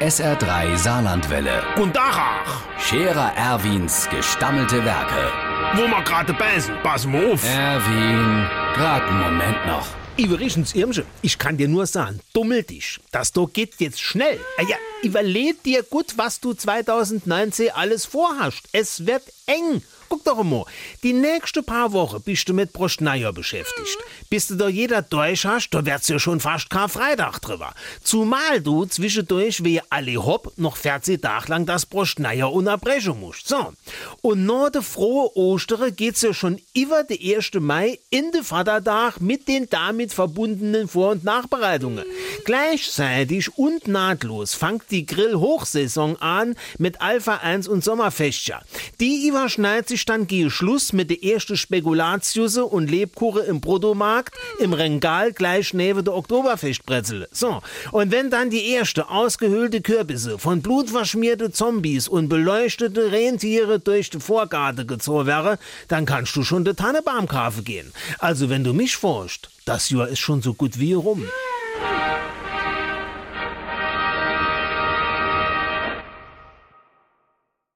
SR3 Saarlandwelle. Und Dachach, Scherer Erwins gestammelte Werke. wo wir gerade beißen, pass mal auf. Erwin, grad einen Moment noch. Übrigens, Irmsche, ich kann dir nur sagen, dummel dich. Das doch geht jetzt schnell. Ah Ja, überleg dir gut, was du 2019 alles vorhast. Es wird eng. Guck doch mal, die nächste paar Wochen bist du mit Brostneier beschäftigt. Bis du da jeder durch hast, da wird's ja schon fast Karfreitag drüber. Zumal du zwischendurch wie alle hopp noch 40 Tage lang das Brostneier unterbrechen musst. So. Und nach der frohe Ostere geht's ja schon über den 1. Mai in den Vatertag mit den damit verbundenen Vor- und Nachbereitungen. Gleichzeitig und nahtlos fängt die Grill-Hochsaison an mit Alpha 1 und Sommerfestjahr. Die überschneidet sich dann gehe Schluss mit der ersten Spekulatiusse und Lebkuche im Bruttomarkt im Regal gleich neben der Oktoberfestbrezel. So. Und wenn dann die erste ausgehöhlte Kürbisse von blutverschmierte Zombies und beleuchtete Rentiere durch die Vorgarten gezogen wäre, dann kannst du schon de Tannebaum kaufen gehen. Also wenn du mich forscht, das Jahr ist schon so gut wie rum.